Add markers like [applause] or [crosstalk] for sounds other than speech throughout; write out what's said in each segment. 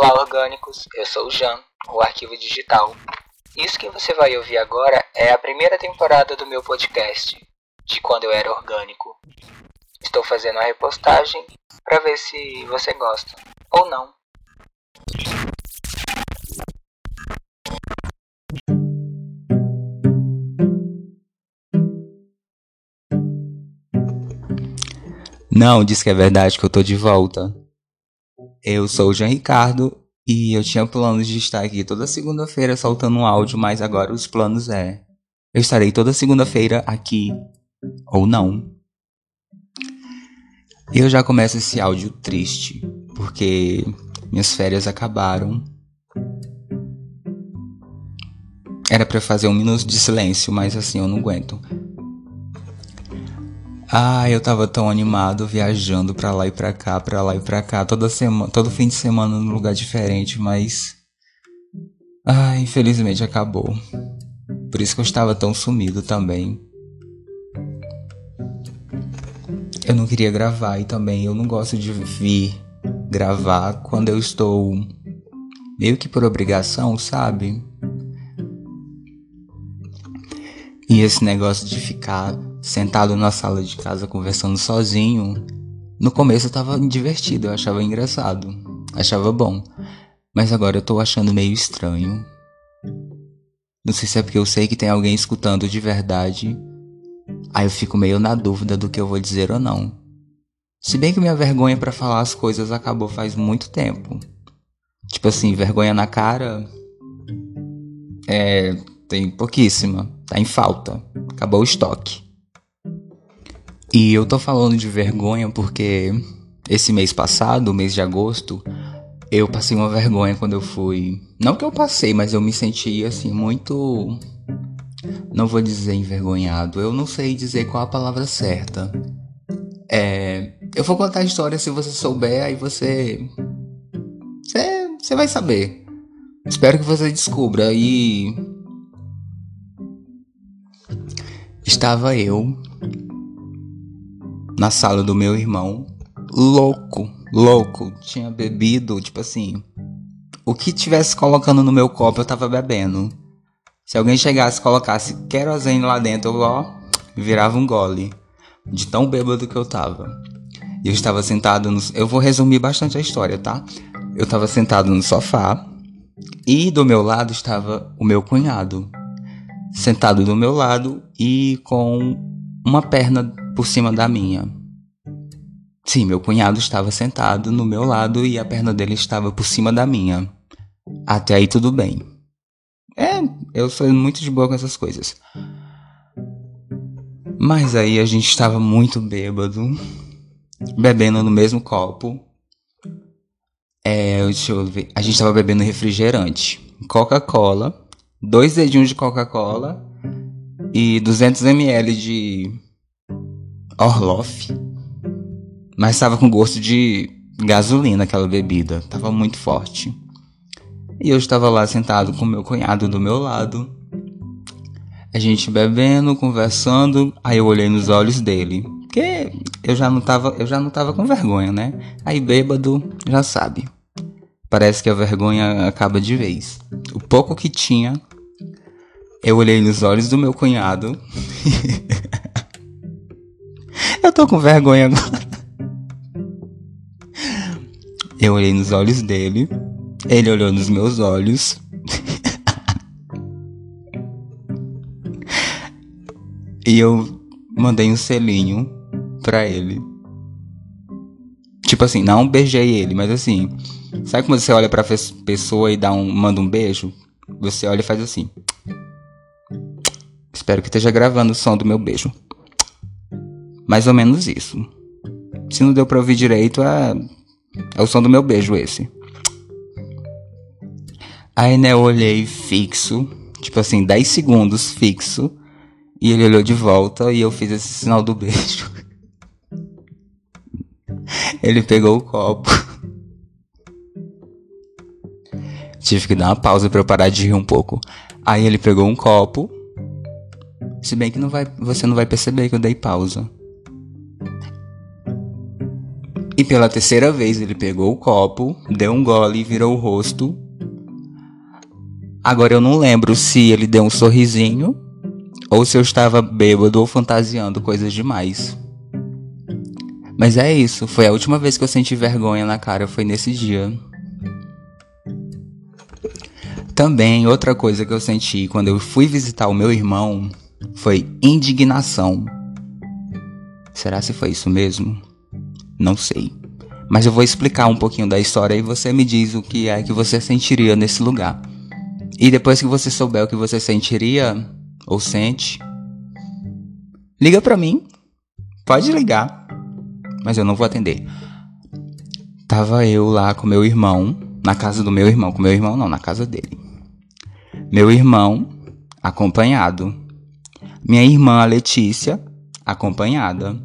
Olá, orgânicos! Eu sou o Jan, o Arquivo Digital. Isso que você vai ouvir agora é a primeira temporada do meu podcast, de quando eu era orgânico. Estou fazendo a repostagem para ver se você gosta ou não. Não, diz que é verdade que eu tô de volta. Eu sou o Jean Ricardo e eu tinha planos de estar aqui toda segunda-feira soltando um áudio, mas agora os planos é. Eu estarei toda segunda-feira aqui. Ou não. Eu já começo esse áudio triste, porque minhas férias acabaram. Era para fazer um minuto de silêncio, mas assim eu não aguento. Ah, eu tava tão animado viajando pra lá e pra cá, pra lá e pra cá, toda semana, todo fim de semana num lugar diferente, mas. Ah, infelizmente acabou. Por isso que eu estava tão sumido também. Eu não queria gravar e também eu não gosto de vir gravar quando eu estou meio que por obrigação, sabe? E esse negócio de ficar sentado na sala de casa conversando sozinho, no começo eu tava divertido, eu achava engraçado, achava bom. Mas agora eu tô achando meio estranho. Não sei se é porque eu sei que tem alguém escutando de verdade. Aí eu fico meio na dúvida do que eu vou dizer ou não. Se bem que minha vergonha para falar as coisas acabou faz muito tempo. Tipo assim, vergonha na cara. É. Tem pouquíssima. Tá em falta. Acabou o estoque. E eu tô falando de vergonha porque esse mês passado, o mês de agosto, eu passei uma vergonha quando eu fui. Não que eu passei, mas eu me senti assim muito. Não vou dizer envergonhado, eu não sei dizer qual a palavra certa. É. Eu vou contar a história se você souber, aí você. Você, você vai saber. Espero que você descubra. E. Estava eu na sala do meu irmão, louco, louco. Tinha bebido, tipo assim. O que tivesse colocando no meu copo eu tava bebendo. Se alguém chegasse e colocasse querosene lá dentro, eu ó, virava um gole. De tão bêbado que eu tava. Eu estava sentado no. Eu vou resumir bastante a história, tá? Eu estava sentado no sofá. E do meu lado estava o meu cunhado. Sentado do meu lado e com uma perna por cima da minha. Sim, meu cunhado estava sentado no meu lado e a perna dele estava por cima da minha. Até aí tudo bem. É, eu sou muito de boa com essas coisas. Mas aí a gente estava muito bêbado, bebendo no mesmo copo. É, deixa eu ver. A gente estava bebendo refrigerante, Coca-Cola, dois dedinhos de Coca-Cola e 200 ml de Orloff. Mas estava com gosto de gasolina aquela bebida, tava muito forte. E eu estava lá sentado com meu cunhado do meu lado. A gente bebendo, conversando, aí eu olhei nos olhos dele, porque eu já não tava, eu já não tava com vergonha, né? Aí bêbado, já sabe. Parece que a vergonha acaba de vez. O pouco que tinha, eu olhei nos olhos do meu cunhado. [laughs] Eu tô com vergonha agora. Eu olhei nos olhos dele. Ele olhou nos meus olhos. e eu mandei um selinho pra ele. Tipo assim, não beijei ele, mas assim. Sabe quando você olha pra pessoa e dá um, manda um beijo? Você olha e faz assim. Espero que esteja gravando o som do meu beijo. Mais ou menos isso. Se não deu pra ouvir direito, é, é o som do meu beijo esse. Aí, né, eu olhei fixo, tipo assim, 10 segundos fixo. E ele olhou de volta e eu fiz esse sinal do beijo. [laughs] ele pegou o copo. Tive que dar uma pausa para eu parar de rir um pouco. Aí ele pegou um copo. Se bem que não vai, você não vai perceber que eu dei pausa. E pela terceira vez ele pegou o copo, deu um gole e virou o rosto. Agora eu não lembro se ele deu um sorrisinho ou se eu estava bêbado ou fantasiando coisas demais. Mas é isso, foi a última vez que eu senti vergonha na cara, foi nesse dia. Também outra coisa que eu senti quando eu fui visitar o meu irmão foi indignação. Será se foi isso mesmo? Não sei. Mas eu vou explicar um pouquinho da história e você me diz o que é que você sentiria nesse lugar. E depois que você souber o que você sentiria ou sente, liga para mim. Pode ligar. Mas eu não vou atender. Tava eu lá com meu irmão, na casa do meu irmão, com meu irmão não, na casa dele. Meu irmão acompanhado. Minha irmã Letícia acompanhada.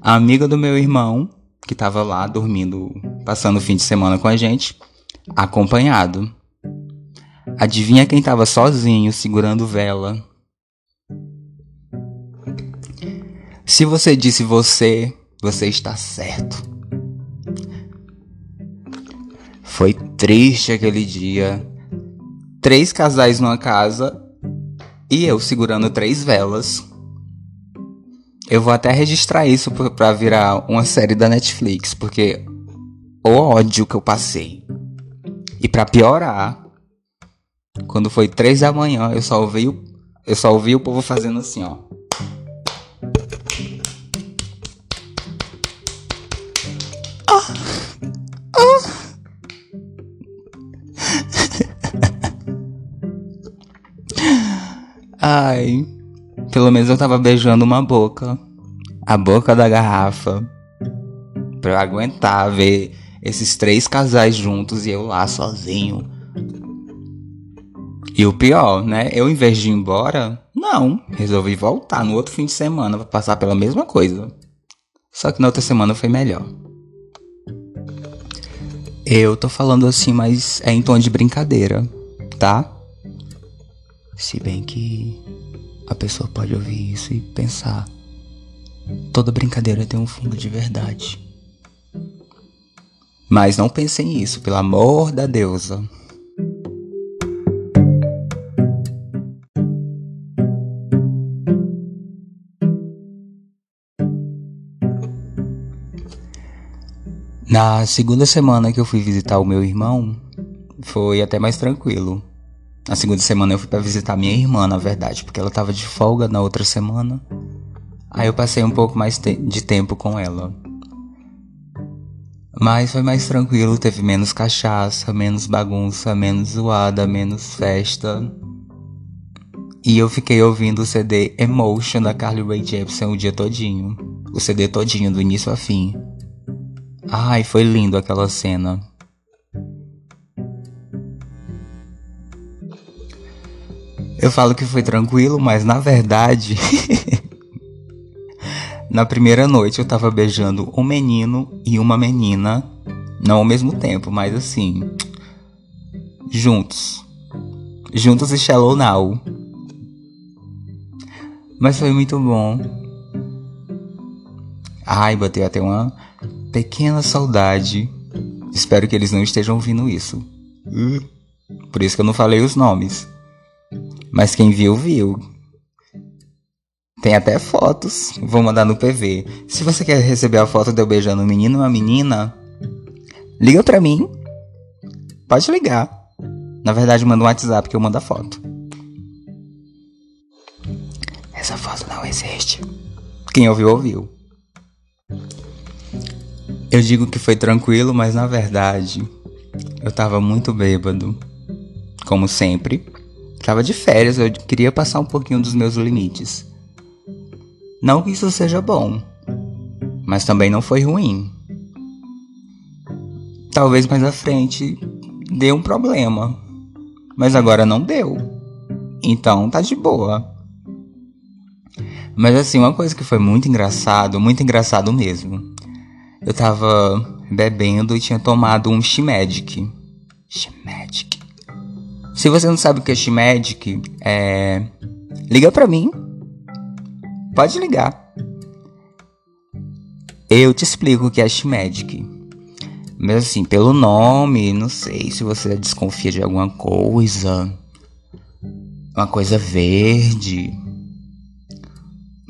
A amiga do meu irmão que tava lá dormindo, passando o fim de semana com a gente, acompanhado. Adivinha quem tava sozinho segurando vela? Se você disse você, você está certo. Foi triste aquele dia. Três casais numa casa e eu segurando três velas. Eu vou até registrar isso para virar uma série da Netflix, porque o ódio que eu passei. E para piorar, quando foi três da manhã, eu só ouvi o, eu só ouvi o povo fazendo assim, ó. Ah. [laughs] Ai. Pelo menos eu tava beijando uma boca. A boca da garrafa. Pra eu aguentar ver esses três casais juntos e eu lá sozinho. E o pior, né? Eu, em vez de ir embora, não. Resolvi voltar no outro fim de semana pra passar pela mesma coisa. Só que na outra semana foi melhor. Eu tô falando assim, mas é em tom de brincadeira, tá? Se bem que a pessoa pode ouvir isso e pensar: toda brincadeira tem um fundo de verdade. Mas não pensem nisso, pelo amor da deusa. Na segunda semana que eu fui visitar o meu irmão, foi até mais tranquilo. Na segunda semana eu fui para visitar minha irmã, na verdade, porque ela tava de folga na outra semana. Aí eu passei um pouco mais te de tempo com ela. Mas foi mais tranquilo, teve menos cachaça, menos bagunça, menos zoada, menos festa. E eu fiquei ouvindo o CD Emotion da Carly Rae Jepsen o dia todinho. O CD todinho, do início a fim. Ai, foi lindo aquela cena. Eu falo que foi tranquilo, mas na verdade. [laughs] na primeira noite eu tava beijando um menino e uma menina. Não ao mesmo tempo, mas assim. Juntos. Juntos e Shallow Now. Mas foi muito bom. Ai, bateu até uma pequena saudade. Espero que eles não estejam ouvindo isso. Por isso que eu não falei os nomes. Mas quem viu, viu. Tem até fotos. Vou mandar no PV. Se você quer receber a foto de eu beijando um menino e uma menina, liga pra mim. Pode ligar. Na verdade, manda um WhatsApp que eu mando a foto. Essa foto não existe. Quem ouviu, ouviu. Eu digo que foi tranquilo, mas na verdade eu tava muito bêbado. Como sempre. Tava de férias, eu queria passar um pouquinho dos meus limites. Não que isso seja bom, mas também não foi ruim. Talvez mais à frente dê um problema, mas agora não deu. Então tá de boa. Mas assim, uma coisa que foi muito engraçado, muito engraçado mesmo. Eu tava bebendo e tinha tomado um Shimedic. Shimedic. Se você não sabe o que é Shimagic, é... liga pra mim. Pode ligar. Eu te explico o que é Shimagic. Mas assim, pelo nome, não sei se você desconfia de alguma coisa. Uma coisa verde.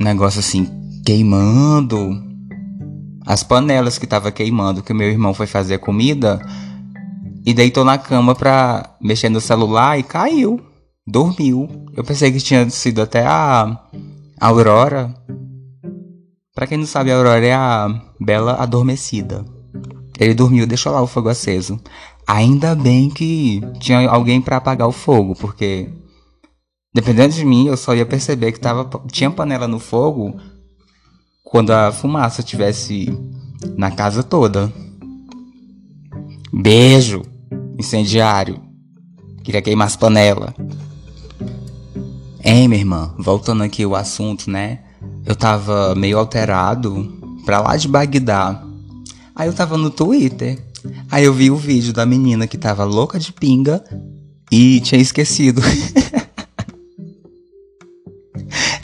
Um negócio assim, queimando. As panelas que tava queimando, que meu irmão foi fazer comida. E deitou na cama pra mexer no celular e caiu. Dormiu. Eu pensei que tinha sido até a Aurora. Pra quem não sabe, a Aurora é a Bela Adormecida. Ele dormiu, deixou lá o fogo aceso. Ainda bem que tinha alguém para apagar o fogo, porque dependendo de mim, eu só ia perceber que tava, tinha panela no fogo quando a fumaça estivesse na casa toda. Beijo, incendiário. Queria queimar as panelas. Hein, minha irmã, voltando aqui o assunto, né? Eu tava meio alterado pra lá de Bagdá. Aí eu tava no Twitter. Aí eu vi o vídeo da menina que tava louca de pinga e tinha esquecido. [laughs]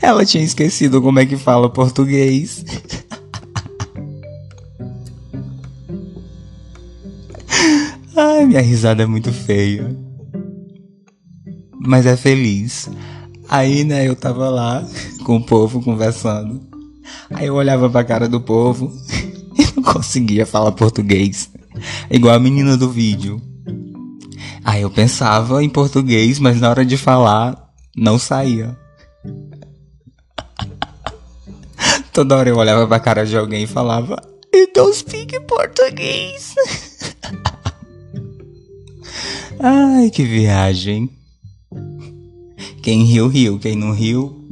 Ela tinha esquecido como é que fala português. Ai, minha risada é muito feia. Mas é feliz. Aí, né, eu tava lá [laughs] com o povo conversando. Aí eu olhava pra cara do povo [laughs] não conseguia falar português. Igual a menina do vídeo. Aí eu pensava em português, mas na hora de falar, não saía. [laughs] Toda hora eu olhava pra cara de alguém e falava: You don't speak português. Ai, que viagem. Quem riu, riu. Quem não riu,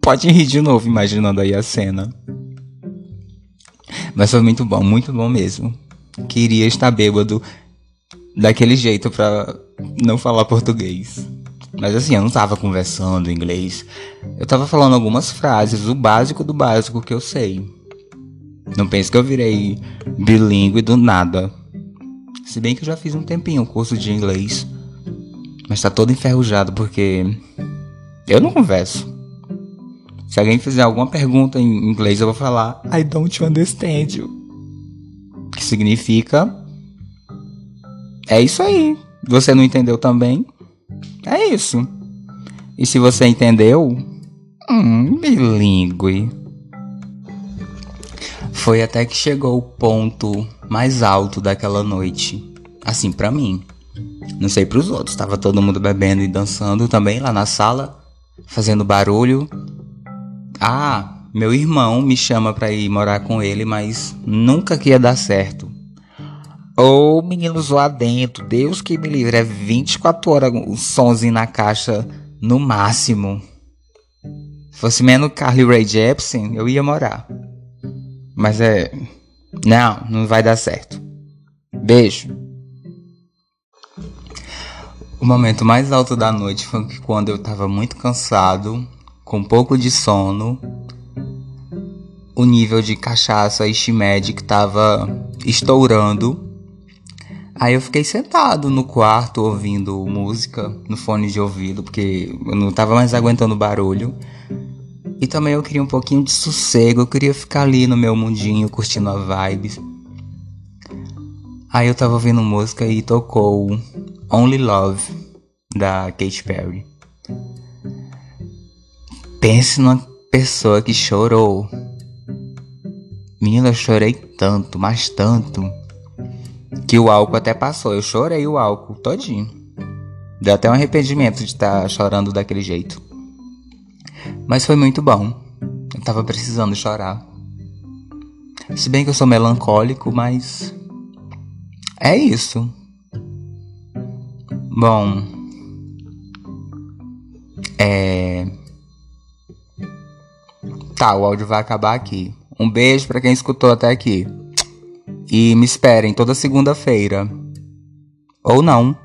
pode rir de novo, imaginando aí a cena. Mas foi muito bom, muito bom mesmo. Queria estar bêbado daquele jeito pra não falar português. Mas assim, eu não tava conversando inglês. Eu tava falando algumas frases, o básico do básico que eu sei. Não pense que eu virei bilíngue do nada. Se bem que eu já fiz um tempinho o curso de inglês. Mas tá todo enferrujado porque eu não converso. Se alguém fizer alguma pergunta em inglês, eu vou falar I don't understand you. Que significa É isso aí. Você não entendeu também? É isso. E se você entendeu? Hum, bilíngue. Foi até que chegou o ponto mais alto daquela noite. Assim, para mim. Não sei para os outros. Tava todo mundo bebendo e dançando também lá na sala, fazendo barulho. Ah, meu irmão me chama pra ir morar com ele, mas nunca que ia dar certo. Ô, oh, meninos lá dentro, Deus que me livre, é 24 horas um somzinho na caixa no máximo. Se fosse menos Carly Ray Jepsen, eu ia morar. Mas é. Não, não vai dar certo. Beijo. O momento mais alto da noite foi quando eu tava muito cansado com um pouco de sono, o nível de cachaça e shimed que tava estourando. Aí eu fiquei sentado no quarto ouvindo música no fone de ouvido, porque eu não tava mais aguentando barulho. E também eu queria um pouquinho de sossego, eu queria ficar ali no meu mundinho curtindo a vibe. Aí eu tava ouvindo música e tocou Only Love da Katy Perry. Pense numa pessoa que chorou. Menina, eu chorei tanto, mas tanto, que o álcool até passou. Eu chorei o álcool todinho. Deu até um arrependimento de estar tá chorando daquele jeito. Mas foi muito bom. Eu tava precisando chorar. Se bem que eu sou melancólico, mas. É isso. Bom. É. Tá, o áudio vai acabar aqui. Um beijo para quem escutou até aqui. E me esperem toda segunda-feira. Ou não.